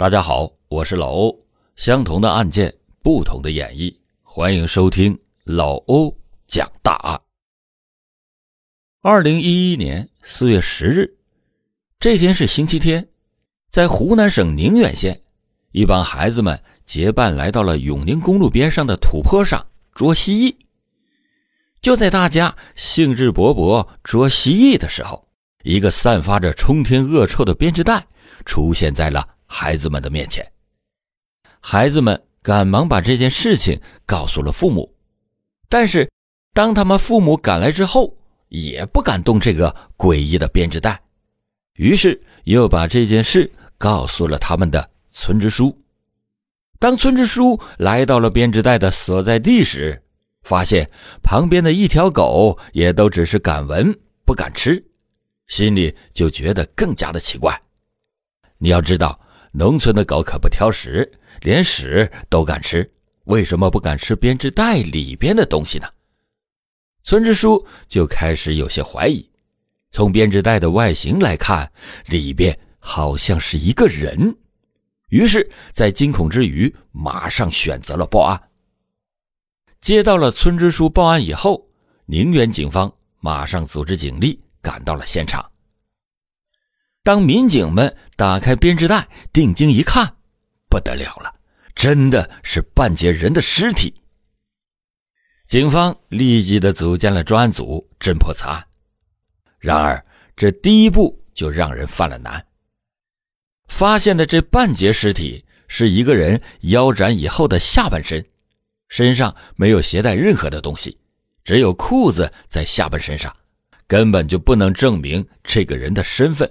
大家好，我是老欧。相同的案件，不同的演绎，欢迎收听老欧讲大案。二零一一年四月十日，这天是星期天，在湖南省宁远县，一帮孩子们结伴来到了永宁公路边上的土坡上捉蜥蜴。就在大家兴致勃勃捉蜥蜴的时候，一个散发着冲天恶臭的编织袋出现在了。孩子们的面前，孩子们赶忙把这件事情告诉了父母，但是当他们父母赶来之后，也不敢动这个诡异的编织袋，于是又把这件事告诉了他们的村支书。当村支书来到了编织袋的所在地时，发现旁边的一条狗也都只是敢闻不敢吃，心里就觉得更加的奇怪。你要知道。农村的狗可不挑食，连屎都敢吃，为什么不敢吃编织袋里边的东西呢？村支书就开始有些怀疑。从编织袋的外形来看，里边好像是一个人。于是，在惊恐之余，马上选择了报案。接到了村支书报案以后，宁远警方马上组织警力赶到了现场。当民警们打开编织袋，定睛一看，不得了了，真的是半截人的尸体。警方立即的组建了专案组，侦破此案。然而，这第一步就让人犯了难。发现的这半截尸体是一个人腰斩以后的下半身，身上没有携带任何的东西，只有裤子在下半身上，根本就不能证明这个人的身份。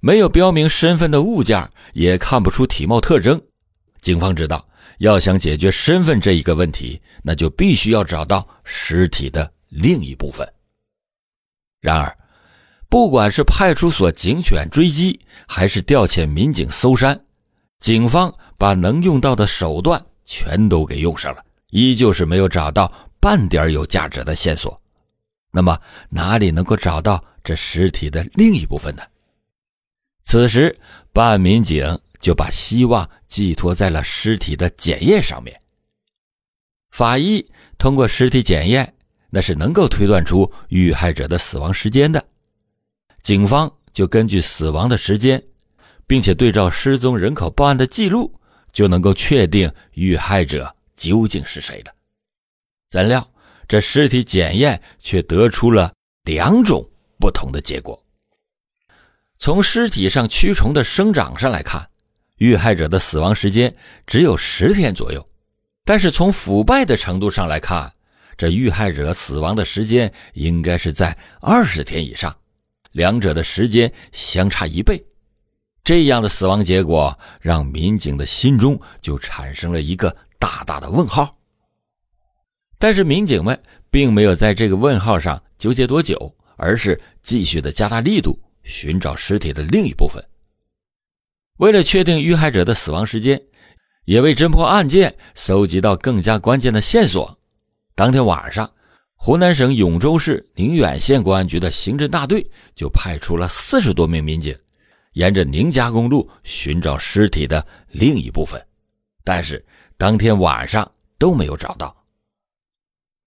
没有标明身份的物件，也看不出体貌特征。警方知道，要想解决身份这一个问题，那就必须要找到尸体的另一部分。然而，不管是派出所警犬追击，还是调遣民警搜山，警方把能用到的手段全都给用上了，依旧是没有找到半点有价值的线索。那么，哪里能够找到这尸体的另一部分呢？此时，办案民警就把希望寄托在了尸体的检验上面。法医通过尸体检验，那是能够推断出遇害者的死亡时间的。警方就根据死亡的时间，并且对照失踪人口报案的记录，就能够确定遇害者究竟是谁了。怎料，这尸体检验却得出了两种不同的结果。从尸体上蛆虫的生长上来看，遇害者的死亡时间只有十天左右，但是从腐败的程度上来看，这遇害者死亡的时间应该是在二十天以上，两者的时间相差一倍。这样的死亡结果让民警的心中就产生了一个大大的问号。但是民警们并没有在这个问号上纠结多久，而是继续的加大力度。寻找尸体的另一部分。为了确定遇害者的死亡时间，也为侦破案件搜集到更加关键的线索，当天晚上，湖南省永州市宁远县公安局的刑侦大队就派出了四十多名民警，沿着宁家公路寻找尸体的另一部分，但是当天晚上都没有找到。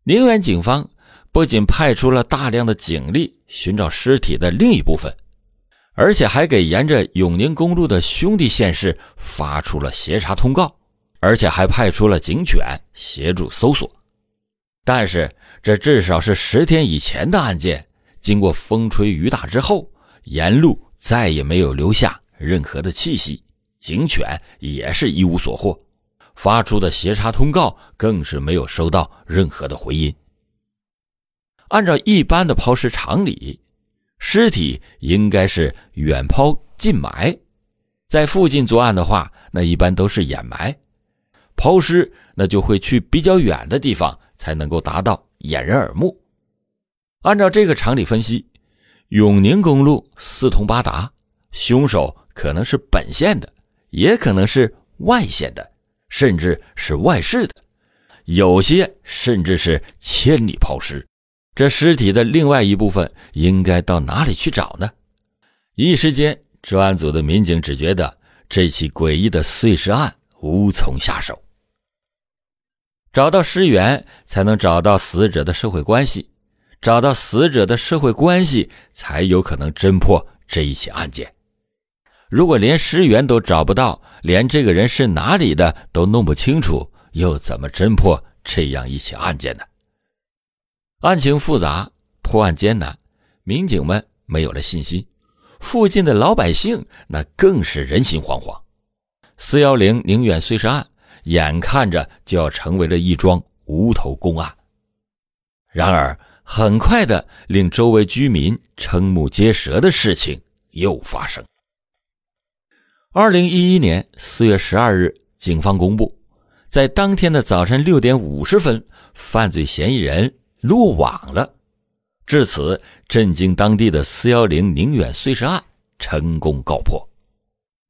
宁远警方不仅派出了大量的警力寻找尸体的另一部分。而且还给沿着永宁公路的兄弟县市发出了协查通告，而且还派出了警犬协助搜索。但是这至少是十天以前的案件，经过风吹雨打之后，沿路再也没有留下任何的气息，警犬也是一无所获，发出的协查通告更是没有收到任何的回音。按照一般的抛尸常理。尸体应该是远抛近埋，在附近作案的话，那一般都是掩埋；抛尸那就会去比较远的地方，才能够达到掩人耳目。按照这个常理分析，永宁公路四通八达，凶手可能是本县的，也可能是外县的，甚至是外市的，有些甚至是千里抛尸。这尸体的另外一部分应该到哪里去找呢？一时间，专案组的民警只觉得这起诡异的碎尸案无从下手。找到尸源，才能找到死者的社会关系；找到死者的社会关系，才有可能侦破这一起案件。如果连尸源都找不到，连这个人是哪里的都弄不清楚，又怎么侦破这样一起案件呢？案情复杂，破案艰难，民警们没有了信心，附近的老百姓那更是人心惶惶。四幺零宁远碎尸案。眼看着就要成为了一桩无头公案，然而很快的，令周围居民瞠目结舌的事情又发生。二零一一年四月十二日，警方公布，在当天的早晨六点五十分，犯罪嫌疑人落网了。至此，震惊当地的四幺零宁远碎尸案成功告破。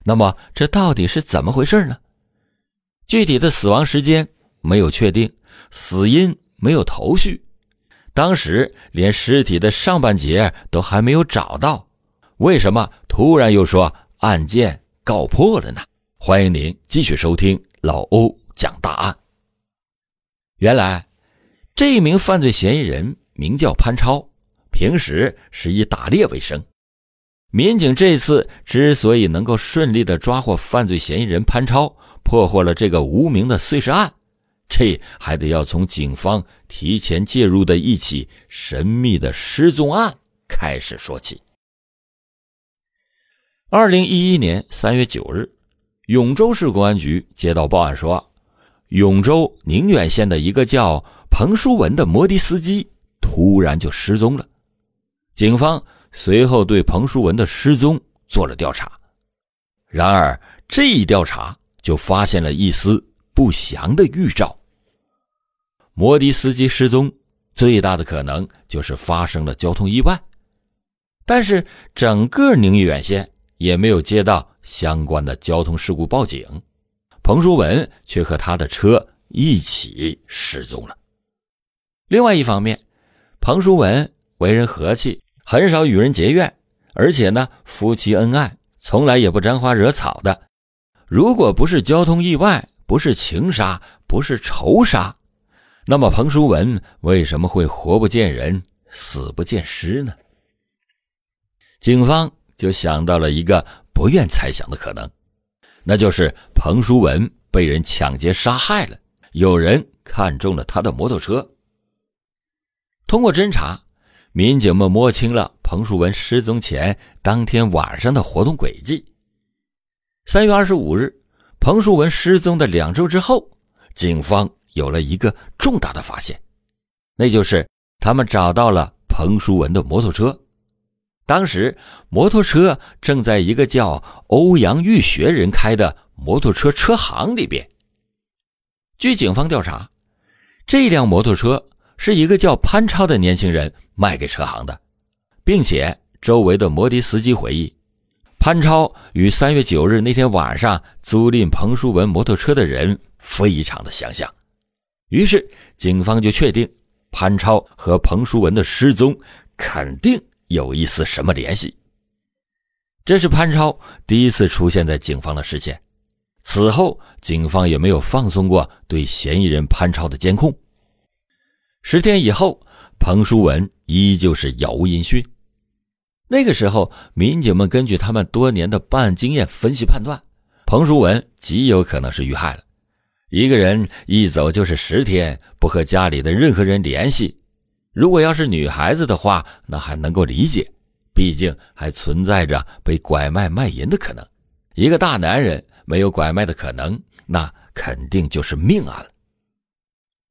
那么，这到底是怎么回事呢？具体的死亡时间没有确定，死因没有头绪，当时连尸体的上半截都还没有找到，为什么突然又说案件告破了呢？欢迎您继续收听老欧讲大案。原来，这名犯罪嫌疑人名叫潘超，平时是以打猎为生。民警这次之所以能够顺利的抓获犯罪嫌疑人潘超，破获了这个无名的碎尸案，这还得要从警方提前介入的一起神秘的失踪案开始说起。二零一一年三月九日，永州市公安局接到报案说，永州宁远县的一个叫彭书文的摩的司机突然就失踪了。警方随后对彭书文的失踪做了调查，然而这一调查。就发现了一丝不祥的预兆。摩的司机失踪，最大的可能就是发生了交通意外。但是整个宁远县也没有接到相关的交通事故报警，彭书文却和他的车一起失踪了。另外一方面，彭书文为人和气，很少与人结怨，而且呢，夫妻恩爱，从来也不沾花惹草的。如果不是交通意外，不是情杀，不是仇杀，那么彭书文为什么会活不见人，死不见尸呢？警方就想到了一个不愿猜想的可能，那就是彭书文被人抢劫杀害了，有人看中了他的摩托车。通过侦查，民警们摸清了彭树文失踪前当天晚上的活动轨迹。三月二十五日，彭树文失踪的两周之后，警方有了一个重大的发现，那就是他们找到了彭书文的摩托车。当时，摩托车正在一个叫欧阳玉学人开的摩托车车行里边。据警方调查，这辆摩托车是一个叫潘超的年轻人卖给车行的，并且周围的摩的司机回忆。潘超与三月九日那天晚上租赁彭书文摩托车的人非常的相像，于是警方就确定潘超和彭书文的失踪肯定有一丝什么联系。这是潘超第一次出现在警方的视线，此后警方也没有放松过对嫌疑人潘超的监控。十天以后，彭书文依旧是杳无音讯。那个时候，民警们根据他们多年的办案经验分析判断，彭书文极有可能是遇害了。一个人一走就是十天，不和家里的任何人联系。如果要是女孩子的话，那还能够理解，毕竟还存在着被拐卖卖淫的可能。一个大男人没有拐卖的可能，那肯定就是命案了。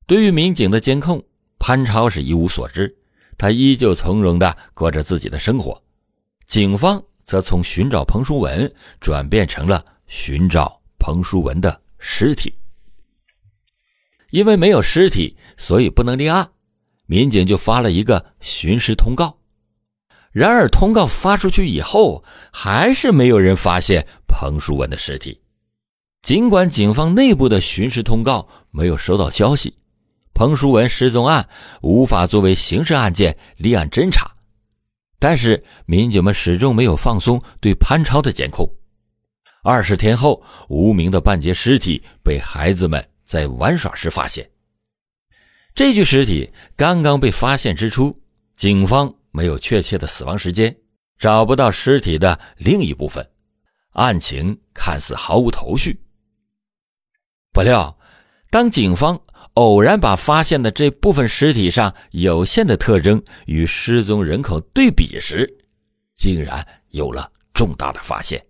对于民警的监控，潘超是一无所知，他依旧从容的过着自己的生活。警方则从寻找彭书文转变成了寻找彭书文的尸体，因为没有尸体，所以不能立案，民警就发了一个寻尸通告。然而，通告发出去以后，还是没有人发现彭书文的尸体。尽管警方内部的寻尸通告没有收到消息，彭书文失踪案无法作为刑事案件立案侦查。但是民警们始终没有放松对潘超的监控。二十天后，无名的半截尸体被孩子们在玩耍时发现。这具尸体刚刚被发现之初，警方没有确切的死亡时间，找不到尸体的另一部分，案情看似毫无头绪。不料，当警方偶然把发现的这部分尸体上有限的特征与失踪人口对比时，竟然有了重大的发现。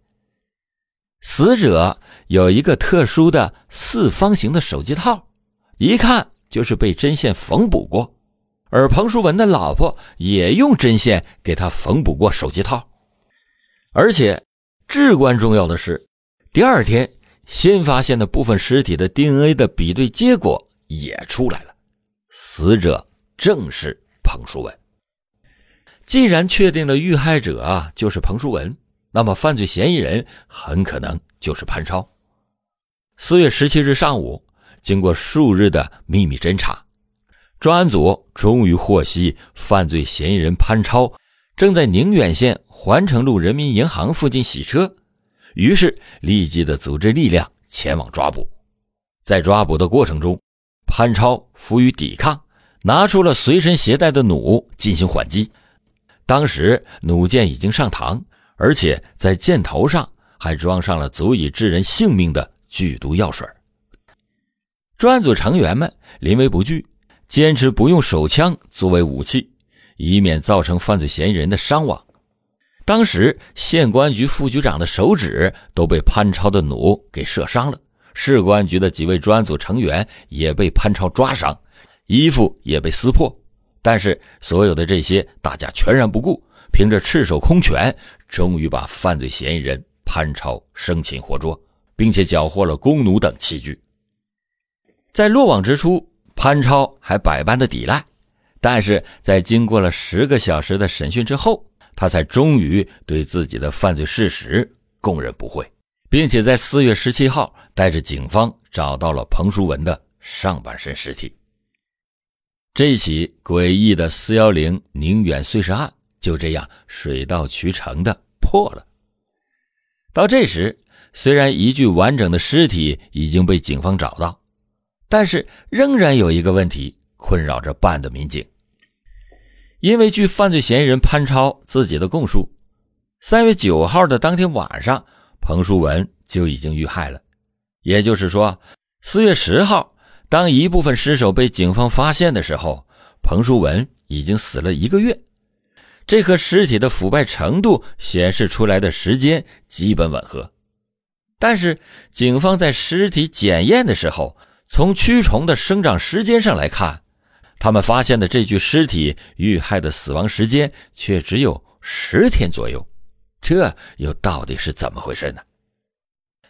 死者有一个特殊的四方形的手机套，一看就是被针线缝补过，而彭淑文的老婆也用针线给他缝补过手机套。而且，至关重要的是，第二天新发现的部分尸体的 DNA 的比对结果也出来了，死者正是彭淑文。既然确定了遇害者啊就是彭淑文。那么，犯罪嫌疑人很可能就是潘超。四月十七日上午，经过数日的秘密侦查，专案组终于获悉犯罪嫌疑人潘超正在宁远县环城路人民银行附近洗车，于是立即的组织力量前往抓捕。在抓捕的过程中，潘超负于抵抗，拿出了随身携带的弩进行还击。当时弩箭已经上膛。而且在箭头上还装上了足以致人性命的剧毒药水。专案组成员们临危不惧，坚持不用手枪作为武器，以免造成犯罪嫌疑人的伤亡。当时县公安局副局长的手指都被潘超的弩给射伤了，市公安局的几位专案组成员也被潘超抓伤，衣服也被撕破。但是所有的这些，大家全然不顾。凭着赤手空拳，终于把犯罪嫌疑人潘超生擒活捉，并且缴获了弓弩等器具。在落网之初，潘超还百般的抵赖，但是在经过了十个小时的审讯之后，他才终于对自己的犯罪事实供认不讳，并且在四月十七号带着警方找到了彭淑文的上半身尸体。这起诡异的四幺零宁远碎尸案。就这样水到渠成的破了。到这时，虽然一具完整的尸体已经被警方找到，但是仍然有一个问题困扰着办案的民警。因为据犯罪嫌疑人潘超自己的供述，三月九号的当天晚上，彭淑文就已经遇害了。也就是说，四月十号，当一部分尸首被警方发现的时候，彭淑文已经死了一个月。这和尸体的腐败程度显示出来的时间基本吻合，但是警方在尸体检验的时候，从蛆虫的生长时间上来看，他们发现的这具尸体遇害的死亡时间却只有十天左右，这又到底是怎么回事呢？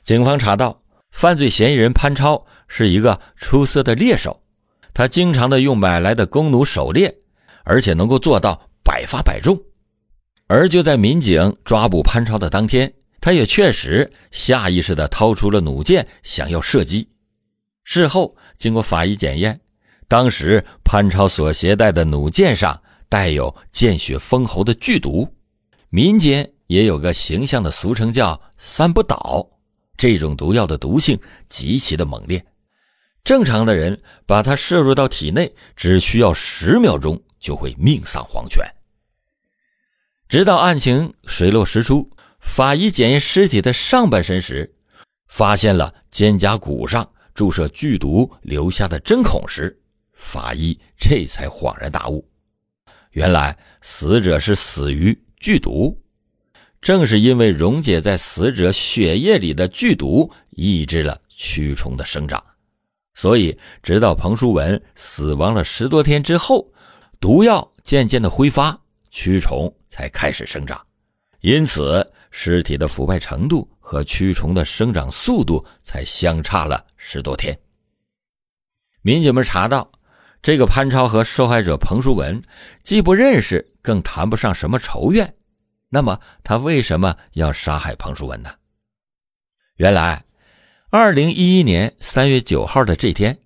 警方查到，犯罪嫌疑人潘超是一个出色的猎手，他经常的用买来的弓弩狩猎，而且能够做到。百发百中，而就在民警抓捕潘超的当天，他也确实下意识的掏出了弩箭，想要射击。事后经过法医检验，当时潘超所携带的弩箭上带有见血封喉的剧毒，民间也有个形象的俗称叫“三不倒”。这种毒药的毒性极其的猛烈，正常的人把它摄入到体内，只需要十秒钟就会命丧黄泉。直到案情水落石出，法医检验尸体的上半身时，发现了肩胛骨上注射剧毒留下的针孔时，法医这才恍然大悟，原来死者是死于剧毒。正是因为溶解在死者血液里的剧毒抑制了蛆虫的生长，所以直到彭淑文死亡了十多天之后，毒药渐渐的挥发。蛆虫才开始生长，因此尸体的腐败程度和蛆虫的生长速度才相差了十多天。民警们查到，这个潘超和受害者彭淑文既不认识，更谈不上什么仇怨。那么他为什么要杀害彭淑文呢？原来，二零一一年三月九号的这天，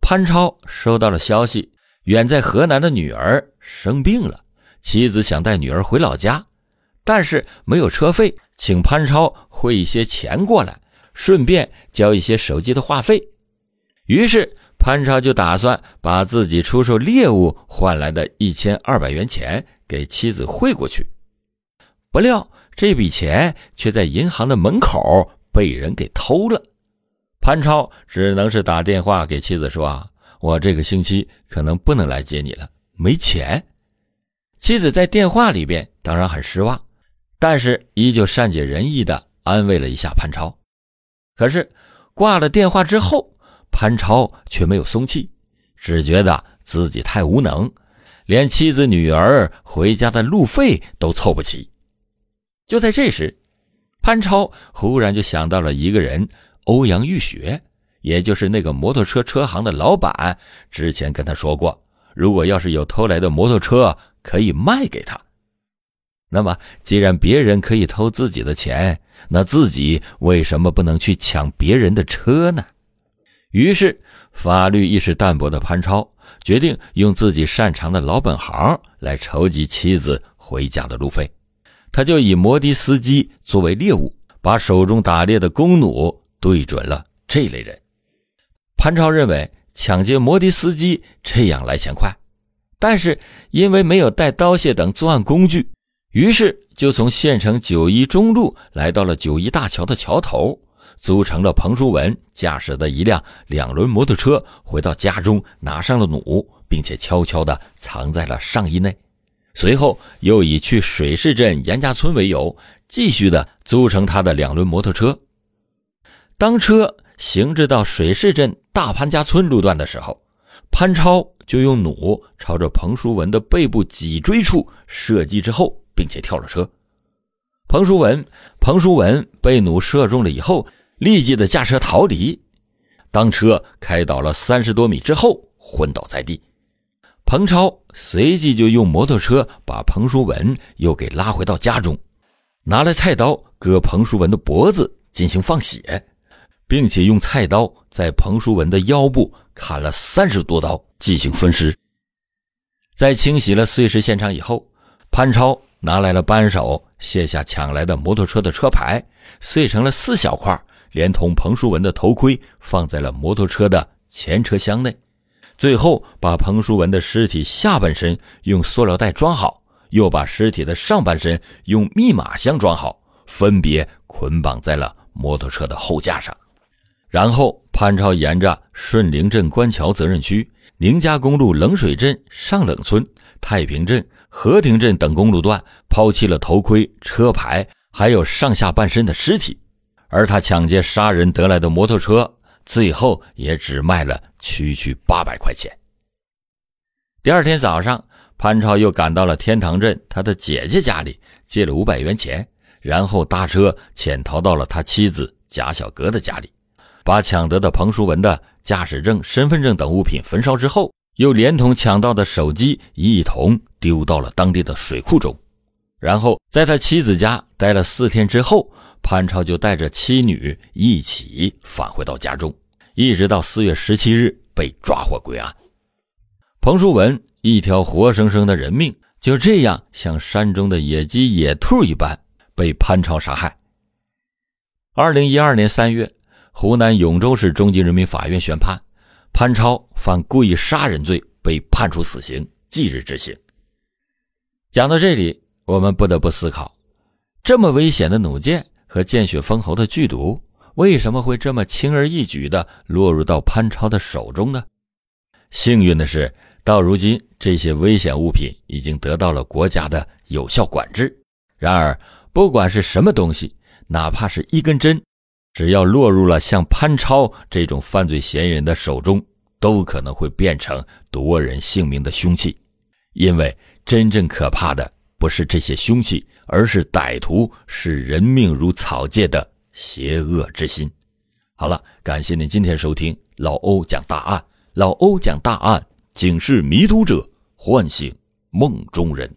潘超收到了消息，远在河南的女儿生病了。妻子想带女儿回老家，但是没有车费，请潘超汇一些钱过来，顺便交一些手机的话费。于是潘超就打算把自己出售猎物换来的一千二百元钱给妻子汇过去。不料这笔钱却在银行的门口被人给偷了。潘超只能是打电话给妻子说：“啊，我这个星期可能不能来接你了，没钱。”妻子在电话里边当然很失望，但是依旧善解人意的安慰了一下潘超。可是挂了电话之后，潘超却没有松气，只觉得自己太无能，连妻子女儿回家的路费都凑不齐。就在这时，潘超忽然就想到了一个人——欧阳玉雪，也就是那个摩托车车行的老板，之前跟他说过，如果要是有偷来的摩托车。可以卖给他。那么，既然别人可以偷自己的钱，那自己为什么不能去抢别人的车呢？于是，法律意识淡薄的潘超决定用自己擅长的老本行来筹集妻子回家的路费。他就以摩的司机作为猎物，把手中打猎的弓弩对准了这类人。潘超认为，抢劫摩的司机这样来钱快。但是因为没有带刀械等作案工具，于是就从县城九一中路来到了九一大桥的桥头，租乘了彭书文驾驶的一辆两轮摩托车，回到家中拿上了弩，并且悄悄地藏在了上衣内。随后又以去水市镇严家村为由，继续的租乘他的两轮摩托车。当车行至到水市镇大潘家村路段的时候，潘超。就用弩朝着彭书文的背部脊椎处射击之后，并且跳了车。彭书文，彭书文被弩射中了以后，立即的驾车逃离。当车开倒了三十多米之后，昏倒在地。彭超随即就用摩托车把彭书文又给拉回到家中，拿来菜刀割彭书文的脖子进行放血，并且用菜刀在彭书文的腰部。砍了三十多刀进行分尸，在清洗了碎尸现场以后，潘超拿来了扳手，卸下抢来的摩托车的车牌，碎成了四小块，连同彭书文的头盔放在了摩托车的前车厢内，最后把彭书文的尸体下半身用塑料袋装好，又把尸体的上半身用密码箱装好，分别捆绑在了摩托车的后架上。然后，潘超沿着顺陵镇官桥责任区、宁家公路冷水镇上冷村、太平镇、和平镇等公路段抛弃了头盔、车牌，还有上下半身的尸体。而他抢劫杀人得来的摩托车，最后也只卖了区区八百块钱。第二天早上，潘超又赶到了天堂镇他的姐姐家里，借了五百元钱，然后搭车潜逃到了他妻子贾小格的家里。把抢得的彭书文的驾驶证、身份证等物品焚烧之后，又连同抢到的手机一同丢到了当地的水库中。然后在他妻子家待了四天之后，潘超就带着妻女一起返回到家中，一直到四月十七日被抓获归案。彭书文一条活生生的人命就这样像山中的野鸡、野兔一般被潘超杀害。二零一二年三月。湖南永州市中级人民法院宣判，潘超犯故意杀人罪，被判处死刑，即日执行。讲到这里，我们不得不思考：这么危险的弩箭和见血封喉的剧毒，为什么会这么轻而易举的落入到潘超的手中呢？幸运的是，到如今这些危险物品已经得到了国家的有效管制。然而，不管是什么东西，哪怕是一根针。只要落入了像潘超这种犯罪嫌疑人的手中，都可能会变成夺人性命的凶器。因为真正可怕的不是这些凶器，而是歹徒视人命如草芥的邪恶之心。好了，感谢您今天收听老欧讲大案。老欧讲大案，警示迷途者，唤醒梦中人。